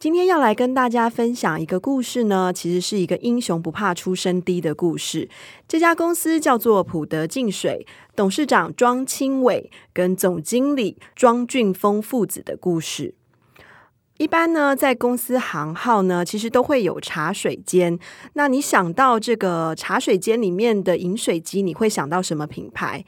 今天要来跟大家分享一个故事呢，其实是一个英雄不怕出身低的故事。这家公司叫做普德净水，董事长庄清伟跟总经理庄俊峰父子的故事。一般呢，在公司行号呢，其实都会有茶水间。那你想到这个茶水间里面的饮水机，你会想到什么品牌？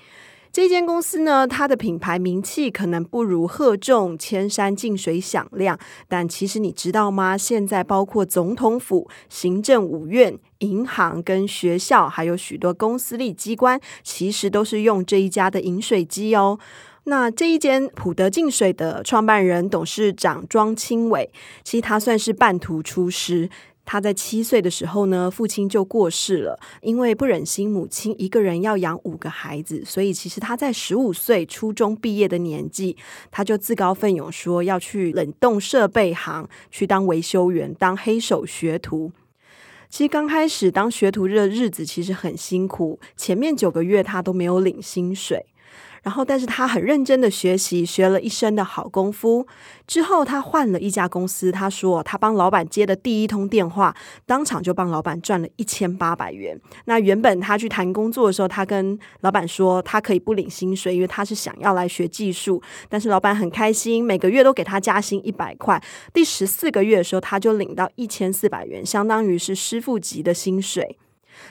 这间公司呢，它的品牌名气可能不如赫众、千山净水响亮，但其实你知道吗？现在包括总统府、行政五院、银行跟学校，还有许多公司立机关，其实都是用这一家的饮水机哦。那这一间普德净水的创办人、董事长庄清伟，其实他算是半途出师。他在七岁的时候呢，父亲就过世了，因为不忍心母亲一个人要养五个孩子，所以其实他在十五岁初中毕业的年纪，他就自告奋勇说要去冷冻设备行去当维修员，当黑手学徒。其实刚开始当学徒的日子其实很辛苦，前面九个月他都没有领薪水。然后，但是他很认真的学习，学了一身的好功夫。之后，他换了一家公司。他说，他帮老板接的第一通电话，当场就帮老板赚了一千八百元。那原本他去谈工作的时候，他跟老板说，他可以不领薪水，因为他是想要来学技术。但是老板很开心，每个月都给他加薪一百块。第十四个月的时候，他就领到一千四百元，相当于是师傅级的薪水。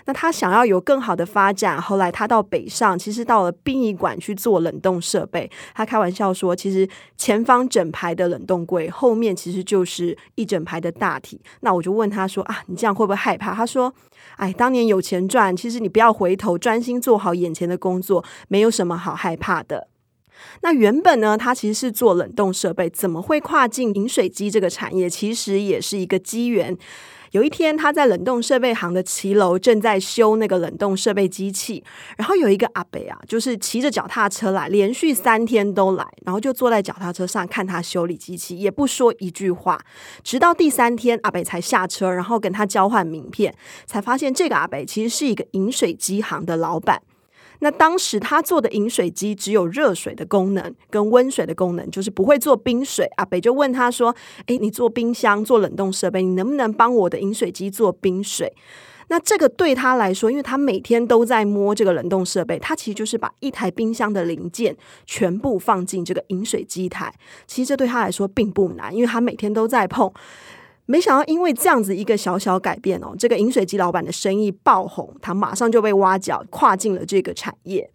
那他想要有更好的发展，后来他到北上，其实到了殡仪馆去做冷冻设备。他开玩笑说，其实前方整排的冷冻柜，后面其实就是一整排的大体。那我就问他说：“啊，你这样会不会害怕？”他说：“哎，当年有钱赚，其实你不要回头，专心做好眼前的工作，没有什么好害怕的。”那原本呢，他其实是做冷冻设备，怎么会跨进饮水机这个产业？其实也是一个机缘。有一天，他在冷冻设备行的骑楼正在修那个冷冻设备机器，然后有一个阿伯啊，就是骑着脚踏车来，连续三天都来，然后就坐在脚踏车上看他修理机器，也不说一句话，直到第三天，阿伯才下车，然后跟他交换名片，才发现这个阿伯其实是一个饮水机行的老板。那当时他做的饮水机只有热水的功能跟温水的功能，就是不会做冰水。阿北就问他说：“诶，你做冰箱、做冷冻设备，你能不能帮我的饮水机做冰水？”那这个对他来说，因为他每天都在摸这个冷冻设备，他其实就是把一台冰箱的零件全部放进这个饮水机台。其实这对他来说并不难，因为他每天都在碰。没想到，因为这样子一个小小改变哦，这个饮水机老板的生意爆红，他马上就被挖角，跨进了这个产业。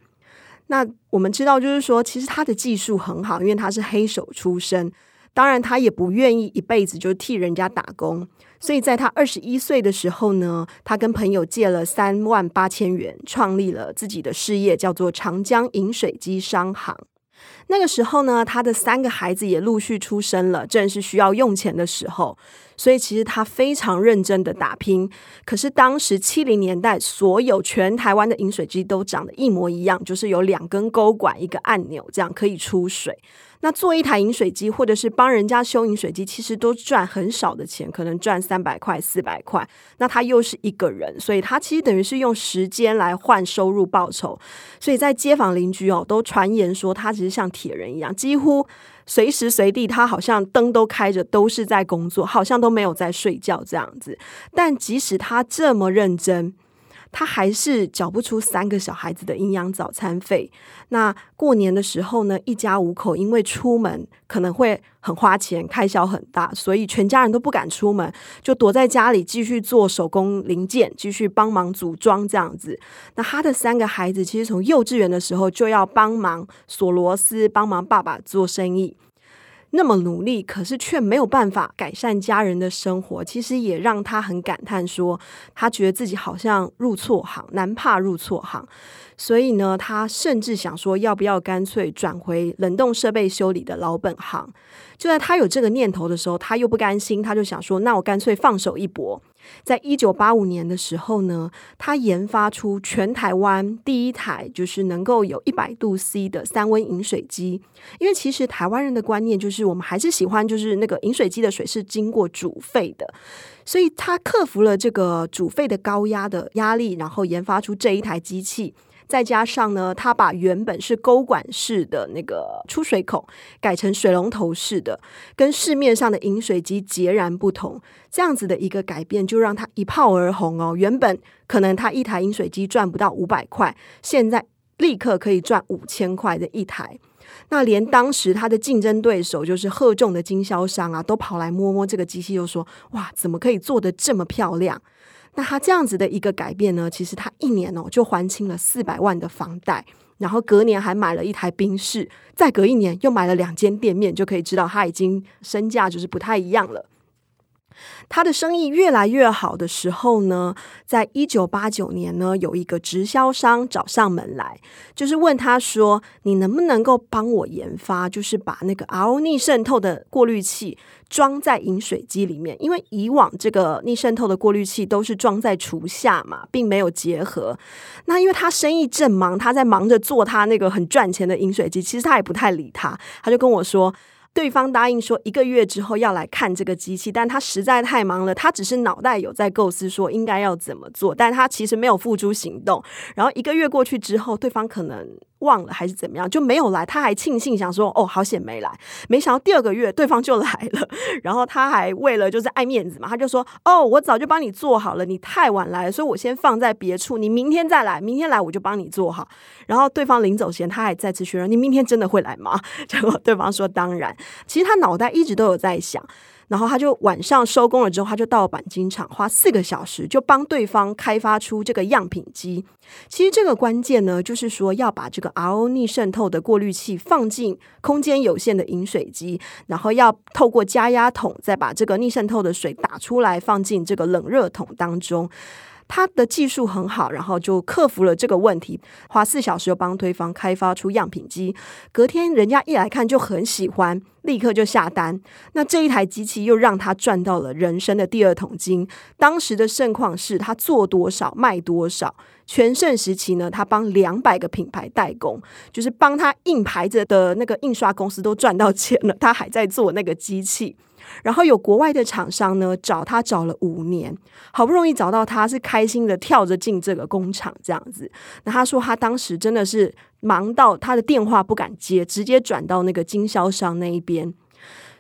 那我们知道，就是说，其实他的技术很好，因为他是黑手出身。当然，他也不愿意一辈子就替人家打工，所以在他二十一岁的时候呢，他跟朋友借了三万八千元，创立了自己的事业，叫做长江饮水机商行。那个时候呢，他的三个孩子也陆续出生了，正是需要用钱的时候。所以其实他非常认真的打拼，可是当时七零年代，所有全台湾的饮水机都长得一模一样，就是有两根钩管、一个按钮，这样可以出水。那做一台饮水机，或者是帮人家修饮水机，其实都赚很少的钱，可能赚三百块、四百块。那他又是一个人，所以他其实等于是用时间来换收入报酬。所以在街坊邻居哦，都传言说他其实像铁人一样，几乎。随时随地，他好像灯都开着，都是在工作，好像都没有在睡觉这样子。但即使他这么认真，他还是缴不出三个小孩子的营养早餐费。那过年的时候呢，一家五口因为出门可能会很花钱，开销很大，所以全家人都不敢出门，就躲在家里继续做手工零件，继续帮忙组装这样子。那他的三个孩子其实从幼稚园的时候就要帮忙锁螺丝，帮忙爸爸做生意。那么努力，可是却没有办法改善家人的生活，其实也让他很感叹，说他觉得自己好像入错行，难怕入错行。所以呢，他甚至想说，要不要干脆转回冷冻设备修理的老本行？就在他有这个念头的时候，他又不甘心，他就想说，那我干脆放手一搏。在一九八五年的时候呢，他研发出全台湾第一台就是能够有一百度 C 的三温饮水机。因为其实台湾人的观念就是，我们还是喜欢就是那个饮水机的水是经过煮沸的，所以他克服了这个煮沸的高压的压力，然后研发出这一台机器。再加上呢，他把原本是钩管式的那个出水口改成水龙头式的，跟市面上的饮水机截然不同。这样子的一个改变，就让他一炮而红哦。原本可能他一台饮水机赚不到五百块，现在立刻可以赚五千块的一台。那连当时他的竞争对手，就是赫众的经销商啊，都跑来摸摸这个机器，又说：“哇，怎么可以做得这么漂亮？”那他这样子的一个改变呢，其实他一年哦就还清了四百万的房贷，然后隔年还买了一台宾士，再隔一年又买了两间店面，就可以知道他已经身价就是不太一样了。他的生意越来越好的时候呢，在一九八九年呢，有一个直销商找上门来，就是问他说：“你能不能够帮我研发，就是把那个 RO 逆渗透的过滤器装在饮水机里面？因为以往这个逆渗透的过滤器都是装在厨下嘛，并没有结合。那因为他生意正忙，他在忙着做他那个很赚钱的饮水机，其实他也不太理他，他就跟我说。”对方答应说一个月之后要来看这个机器，但他实在太忙了，他只是脑袋有在构思说应该要怎么做，但他其实没有付诸行动。然后一个月过去之后，对方可能忘了还是怎么样，就没有来。他还庆幸想说哦，好险没来。没想到第二个月对方就来了，然后他还为了就是爱面子嘛，他就说哦，我早就帮你做好了，你太晚来，所以我先放在别处，你明天再来，明天来我就帮你做好。然后对方临走前，他还再次确认：“你明天真的会来吗？” 结果对方说：“当然。”其实他脑袋一直都有在想。然后他就晚上收工了之后，他就到钣金厂，花四个小时就帮对方开发出这个样品机。其实这个关键呢，就是说要把这个 RO 逆渗透的过滤器放进空间有限的饮水机，然后要透过加压桶再把这个逆渗透的水打出来，放进这个冷热桶当中。他的技术很好，然后就克服了这个问题，花四小时又帮对方开发出样品机。隔天人家一来看就很喜欢，立刻就下单。那这一台机器又让他赚到了人生的第二桶金。当时的盛况是他做多少卖多少。全盛时期呢，他帮两百个品牌代工，就是帮他印牌子的那个印刷公司都赚到钱了，他还在做那个机器。然后有国外的厂商呢，找他找了五年，好不容易找到他，是开心的跳着进这个工厂这样子。那他说他当时真的是忙到他的电话不敢接，直接转到那个经销商那一边。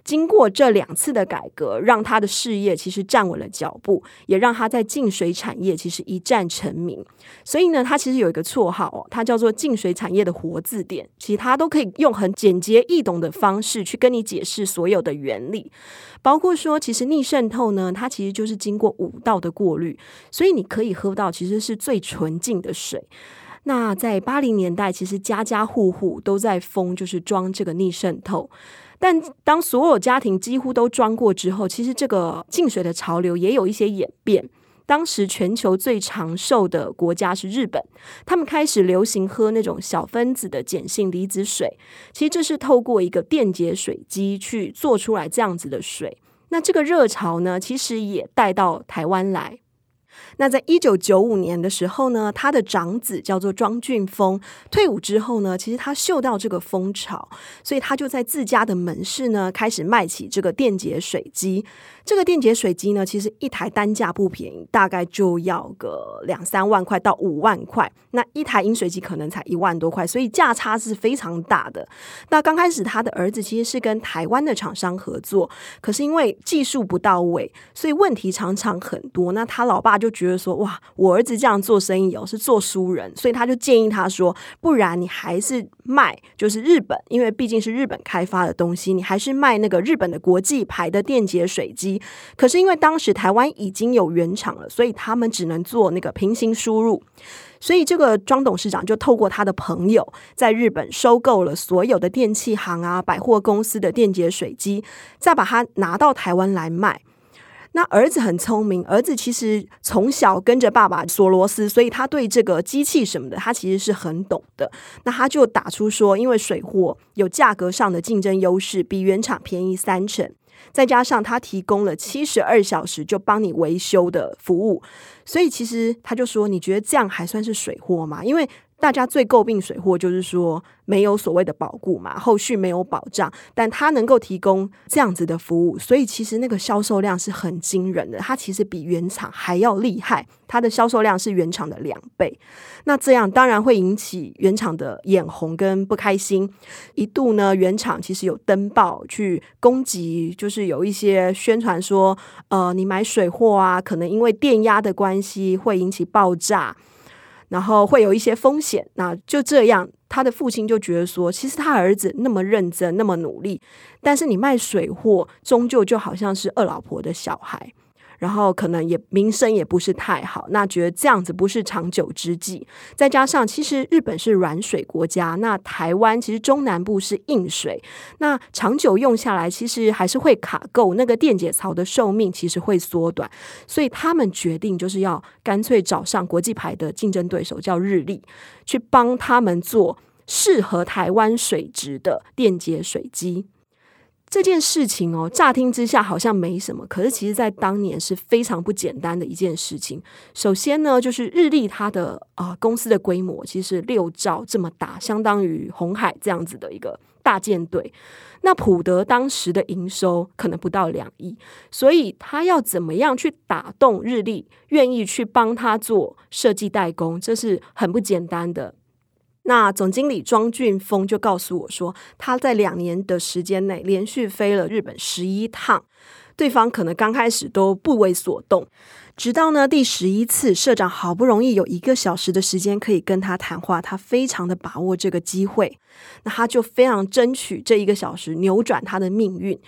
经过这两次的改革，让他的事业其实站稳了脚步，也让他在净水产业其实一战成名。所以呢，他其实有一个绰号哦，他叫做净水产业的活字典。其他都可以用很简洁易懂的方式去跟你解释所有的原理，包括说，其实逆渗透呢，它其实就是经过五道的过滤，所以你可以喝到其实是最纯净的水。那在八零年代，其实家家户户都在疯，就是装这个逆渗透。但当所有家庭几乎都装过之后，其实这个净水的潮流也有一些演变。当时全球最长寿的国家是日本，他们开始流行喝那种小分子的碱性离子水。其实这是透过一个电解水机去做出来这样子的水。那这个热潮呢，其实也带到台湾来。那在一九九五年的时候呢，他的长子叫做庄俊峰，退伍之后呢，其实他嗅到这个风潮，所以他就在自家的门市呢开始卖起这个电解水机。这个电解水机呢，其实一台单价不便宜，大概就要个两三万块到五万块。那一台饮水机可能才一万多块，所以价差是非常大的。那刚开始他的儿子其实是跟台湾的厂商合作，可是因为技术不到位，所以问题常常很多。那他老爸就觉得说，哇，我儿子这样做生意哦，是做书人，所以他就建议他说，不然你还是卖，就是日本，因为毕竟是日本开发的东西，你还是卖那个日本的国际牌的电解水机。可是因为当时台湾已经有原厂了，所以他们只能做那个平行输入。所以这个庄董事长就透过他的朋友在日本收购了所有的电器行啊、百货公司的电解水机，再把它拿到台湾来卖。那儿子很聪明，儿子其实从小跟着爸爸锁螺丝，所以他对这个机器什么的，他其实是很懂的。那他就打出说，因为水货有价格上的竞争优势，比原厂便宜三成，再加上他提供了七十二小时就帮你维修的服务，所以其实他就说，你觉得这样还算是水货吗？因为大家最诟病水货就是说没有所谓的保固嘛，后续没有保障，但它能够提供这样子的服务，所以其实那个销售量是很惊人的，它其实比原厂还要厉害，它的销售量是原厂的两倍。那这样当然会引起原厂的眼红跟不开心，一度呢，原厂其实有登报去攻击，就是有一些宣传说，呃，你买水货啊，可能因为电压的关系会引起爆炸。然后会有一些风险，那就这样，他的父亲就觉得说，其实他儿子那么认真，那么努力，但是你卖水货，终究就好像是二老婆的小孩。然后可能也名声也不是太好，那觉得这样子不是长久之计。再加上其实日本是软水国家，那台湾其实中南部是硬水，那长久用下来其实还是会卡垢，那个电解槽的寿命其实会缩短。所以他们决定就是要干脆找上国际牌的竞争对手叫日立，去帮他们做适合台湾水质的电解水机。这件事情哦，乍听之下好像没什么，可是其实在当年是非常不简单的一件事情。首先呢，就是日立它的啊、公司的规模其实六兆这么大，相当于红海这样子的一个大舰队。那普德当时的营收可能不到两亿，所以他要怎么样去打动日立，愿意去帮他做设计代工，这是很不简单的。那总经理庄俊峰就告诉我说，他在两年的时间内连续飞了日本十一趟，对方可能刚开始都不为所动，直到呢第十一次，社长好不容易有一个小时的时间可以跟他谈话，他非常的把握这个机会，那他就非常争取这一个小时扭转他的命运。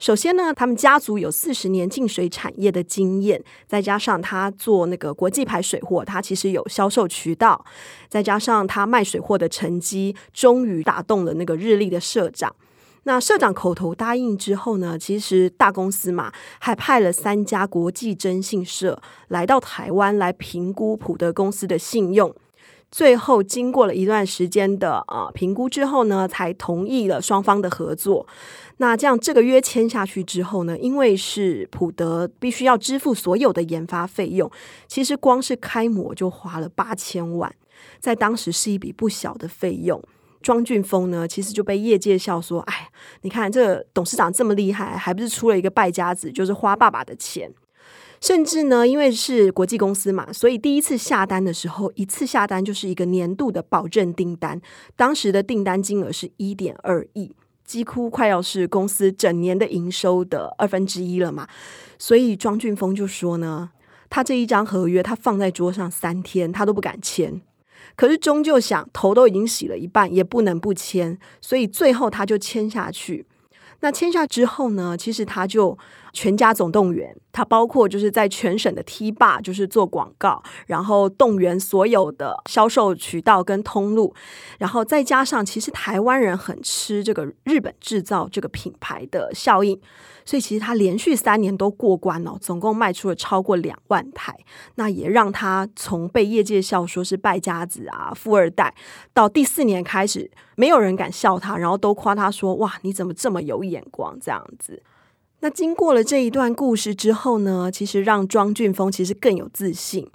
首先呢，他们家族有四十年净水产业的经验，再加上他做那个国际牌水货，他其实有销售渠道，再加上他卖水货的成绩，终于打动了那个日立的社长。那社长口头答应之后呢，其实大公司嘛，还派了三家国际征信社来到台湾来评估普德公司的信用。最后经过了一段时间的呃评估之后呢，才同意了双方的合作。那这样这个约签下去之后呢，因为是普德必须要支付所有的研发费用，其实光是开模就花了八千万，在当时是一笔不小的费用。庄俊峰呢，其实就被业界笑说：“哎，你看这董事长这么厉害，还不是出了一个败家子，就是花爸爸的钱。”甚至呢，因为是国际公司嘛，所以第一次下单的时候，一次下单就是一个年度的保证订单，当时的订单金额是一点二亿。几乎快要是公司整年的营收的二分之一了嘛，所以庄俊峰就说呢，他这一张合约他放在桌上三天，他都不敢签，可是终究想头都已经洗了一半，也不能不签，所以最后他就签下去。那签下之后呢，其实他就。全家总动员，它包括就是在全省的 T 霸，就是做广告，然后动员所有的销售渠道跟通路，然后再加上其实台湾人很吃这个日本制造这个品牌的效应，所以其实他连续三年都过关了，总共卖出了超过两万台，那也让他从被业界笑说是败家子啊、富二代，到第四年开始没有人敢笑他，然后都夸他说：“哇，你怎么这么有眼光？”这样子。那经过了这一段故事之后呢，其实让庄俊峰其实更有自信。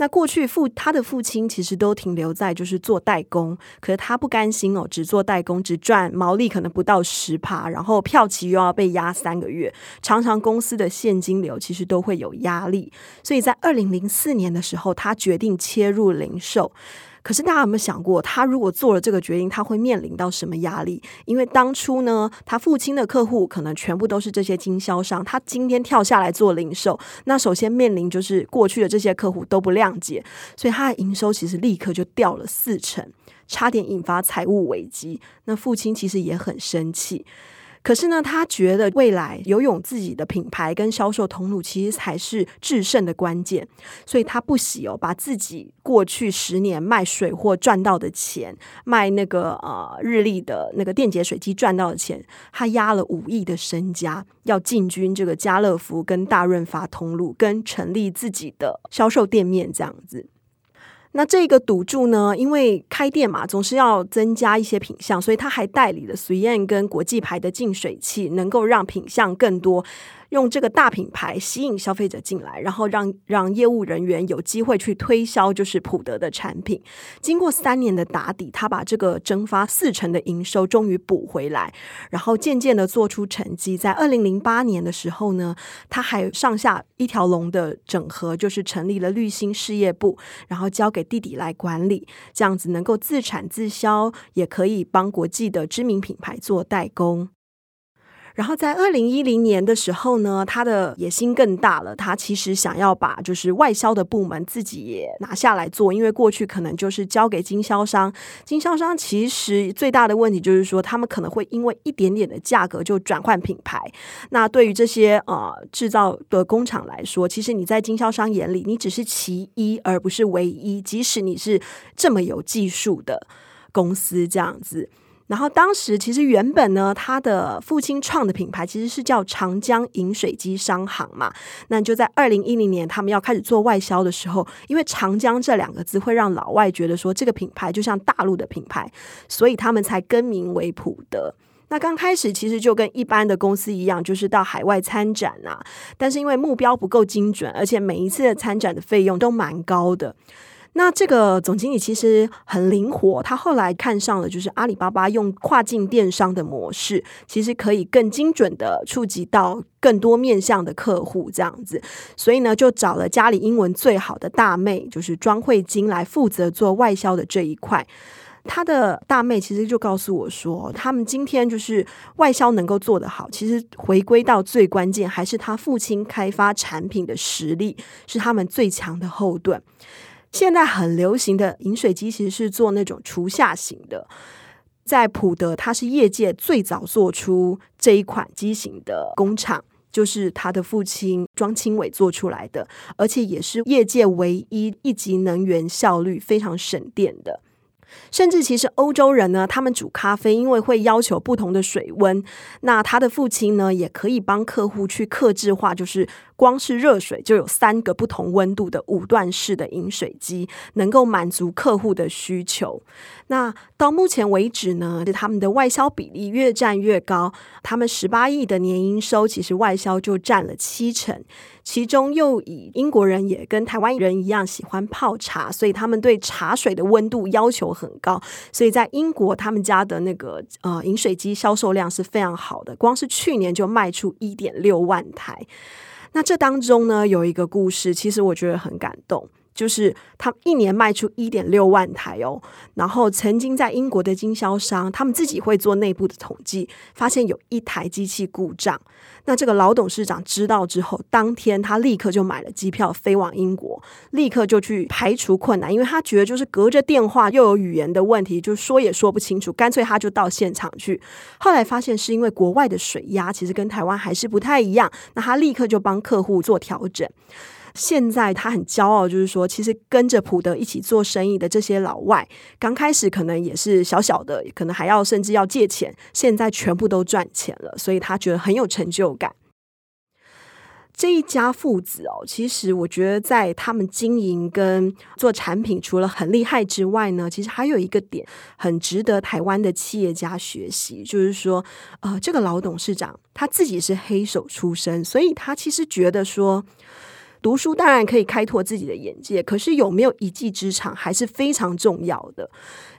那过去父他的父亲其实都停留在就是做代工，可是他不甘心哦，只做代工只赚毛利可能不到十趴，然后票期又要被压三个月，常常公司的现金流其实都会有压力。所以在二零零四年的时候，他决定切入零售。可是大家有没有想过，他如果做了这个决定，他会面临到什么压力？因为当初呢，他父亲的客户可能全部都是这些经销商，他今天跳下来做零售，那首先面临就是过去的这些客户都不谅解，所以他的营收其实立刻就掉了四成，差点引发财务危机。那父亲其实也很生气。可是呢，他觉得未来游泳自己的品牌跟销售通路，其实才是制胜的关键。所以他不惜哦，把自己过去十年卖水货赚到的钱，卖那个呃日立的那个电解水机赚到的钱，他押了五亿的身家，要进军这个家乐福跟大润发通路，跟成立自己的销售店面这样子。那这个赌注呢，因为开店嘛，总是要增加一些品相，所以他还代理了 3M 跟国际牌的净水器，能够让品相更多。用这个大品牌吸引消费者进来，然后让让业务人员有机会去推销，就是普德的产品。经过三年的打底，他把这个蒸发四成的营收终于补回来，然后渐渐的做出成绩。在二零零八年的时候呢，他还上下一条龙的整合，就是成立了绿星事业部，然后交给弟弟来管理，这样子能够自产自销，也可以帮国际的知名品牌做代工。然后在二零一零年的时候呢，他的野心更大了。他其实想要把就是外销的部门自己也拿下来做，因为过去可能就是交给经销商。经销商其实最大的问题就是说，他们可能会因为一点点的价格就转换品牌。那对于这些呃制造的工厂来说，其实你在经销商眼里，你只是其一而不是唯一。即使你是这么有技术的公司，这样子。然后当时其实原本呢，他的父亲创的品牌其实是叫长江饮水机商行嘛。那就在二零一零年，他们要开始做外销的时候，因为长江这两个字会让老外觉得说这个品牌就像大陆的品牌，所以他们才更名为普德。那刚开始其实就跟一般的公司一样，就是到海外参展啊，但是因为目标不够精准，而且每一次的参展的费用都蛮高的。那这个总经理其实很灵活，他后来看上了就是阿里巴巴用跨境电商的模式，其实可以更精准的触及到更多面向的客户这样子，所以呢就找了家里英文最好的大妹，就是庄慧晶来负责做外销的这一块。他的大妹其实就告诉我说，他们今天就是外销能够做得好，其实回归到最关键还是他父亲开发产品的实力是他们最强的后盾。现在很流行的饮水机其实是做那种厨下型的，在普德，它是业界最早做出这一款机型的工厂，就是他的父亲庄清伟做出来的，而且也是业界唯一一级能源效率非常省电的。甚至其实欧洲人呢，他们煮咖啡因为会要求不同的水温，那他的父亲呢也可以帮客户去克制化，就是光是热水就有三个不同温度的五段式的饮水机，能够满足客户的需求。那到目前为止呢，他们的外销比例越占越高，他们十八亿的年营收，其实外销就占了七成。其中又以英国人也跟台湾人一样喜欢泡茶，所以他们对茶水的温度要求很高。所以在英国，他们家的那个呃饮水机销售量是非常好的，光是去年就卖出一点六万台。那这当中呢，有一个故事，其实我觉得很感动。就是他一年卖出一点六万台哦，然后曾经在英国的经销商，他们自己会做内部的统计，发现有一台机器故障。那这个老董事长知道之后，当天他立刻就买了机票飞往英国，立刻就去排除困难，因为他觉得就是隔着电话又有语言的问题，就说也说不清楚，干脆他就到现场去。后来发现是因为国外的水压其实跟台湾还是不太一样，那他立刻就帮客户做调整。现在他很骄傲，就是说，其实跟着普德一起做生意的这些老外，刚开始可能也是小小的，可能还要甚至要借钱，现在全部都赚钱了，所以他觉得很有成就感。这一家父子哦，其实我觉得在他们经营跟做产品，除了很厉害之外呢，其实还有一个点很值得台湾的企业家学习，就是说，呃，这个老董事长他自己是黑手出身，所以他其实觉得说。读书当然可以开拓自己的眼界，可是有没有一技之长还是非常重要的。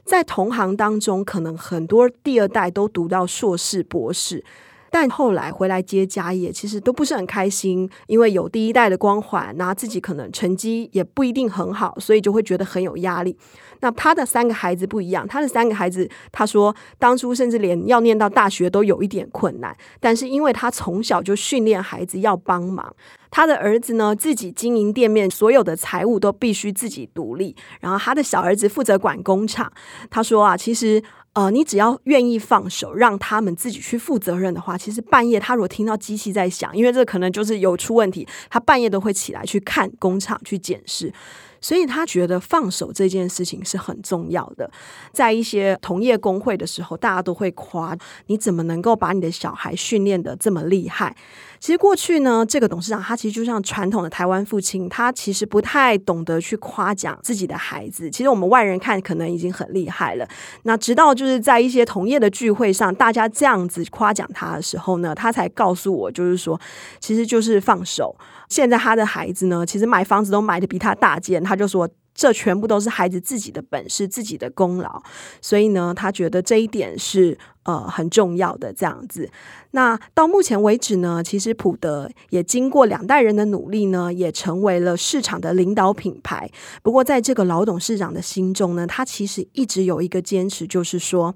在同行当中，可能很多第二代都读到硕士、博士，但后来回来接家业，其实都不是很开心，因为有第一代的光环，那自己可能成绩也不一定很好，所以就会觉得很有压力。那他的三个孩子不一样，他的三个孩子，他说当初甚至连要念到大学都有一点困难，但是因为他从小就训练孩子要帮忙。他的儿子呢，自己经营店面，所有的财务都必须自己独立。然后他的小儿子负责管工厂。他说啊，其实呃，你只要愿意放手，让他们自己去负责任的话，其实半夜他如果听到机器在响，因为这可能就是有出问题，他半夜都会起来去看工厂去检视。所以他觉得放手这件事情是很重要的。在一些同业公会的时候，大家都会夸你怎么能够把你的小孩训练得这么厉害。其实过去呢，这个董事长他其实就像传统的台湾父亲，他其实不太懂得去夸奖自己的孩子。其实我们外人看可能已经很厉害了。那直到就是在一些同业的聚会上，大家这样子夸奖他的时候呢，他才告诉我，就是说，其实就是放手。现在他的孩子呢，其实买房子都买得比他大件，他就说这全部都是孩子自己的本事、自己的功劳，所以呢，他觉得这一点是呃很重要的这样子。那到目前为止呢，其实普德也经过两代人的努力呢，也成为了市场的领导品牌。不过在这个老董事长的心中呢，他其实一直有一个坚持，就是说。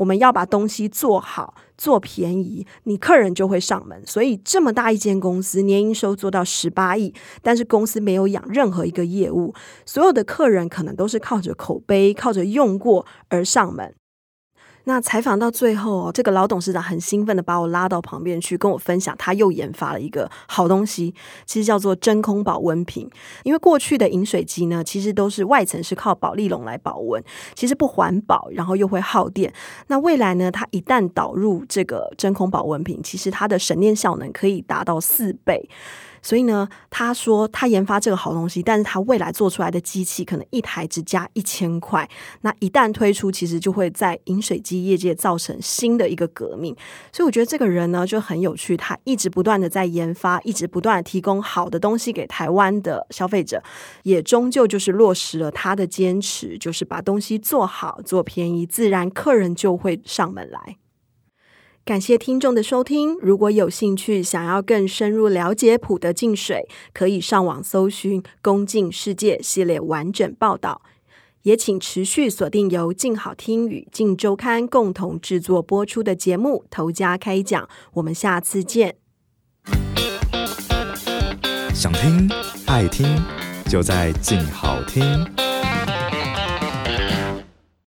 我们要把东西做好，做便宜，你客人就会上门。所以这么大一间公司，年营收做到十八亿，但是公司没有养任何一个业务，所有的客人可能都是靠着口碑、靠着用过而上门。那采访到最后，这个老董事长很兴奋的把我拉到旁边去，跟我分享他又研发了一个好东西，其实叫做真空保温瓶。因为过去的饮水机呢，其实都是外层是靠保利龙来保温，其实不环保，然后又会耗电。那未来呢，它一旦导入这个真空保温瓶，其实它的省电效能可以达到四倍。所以呢，他说他研发这个好东西，但是他未来做出来的机器可能一台只加一千块。那一旦推出，其实就会在饮水机业界造成新的一个革命。所以我觉得这个人呢就很有趣，他一直不断的在研发，一直不断的提供好的东西给台湾的消费者，也终究就是落实了他的坚持，就是把东西做好、做便宜，自然客人就会上门来。感谢听众的收听。如果有兴趣，想要更深入了解普德净水，可以上网搜寻“工净世界”系列完整报道。也请持续锁定由静好听与静周刊共同制作播出的节目《头家开讲》。我们下次见。想听爱听，就在静好听。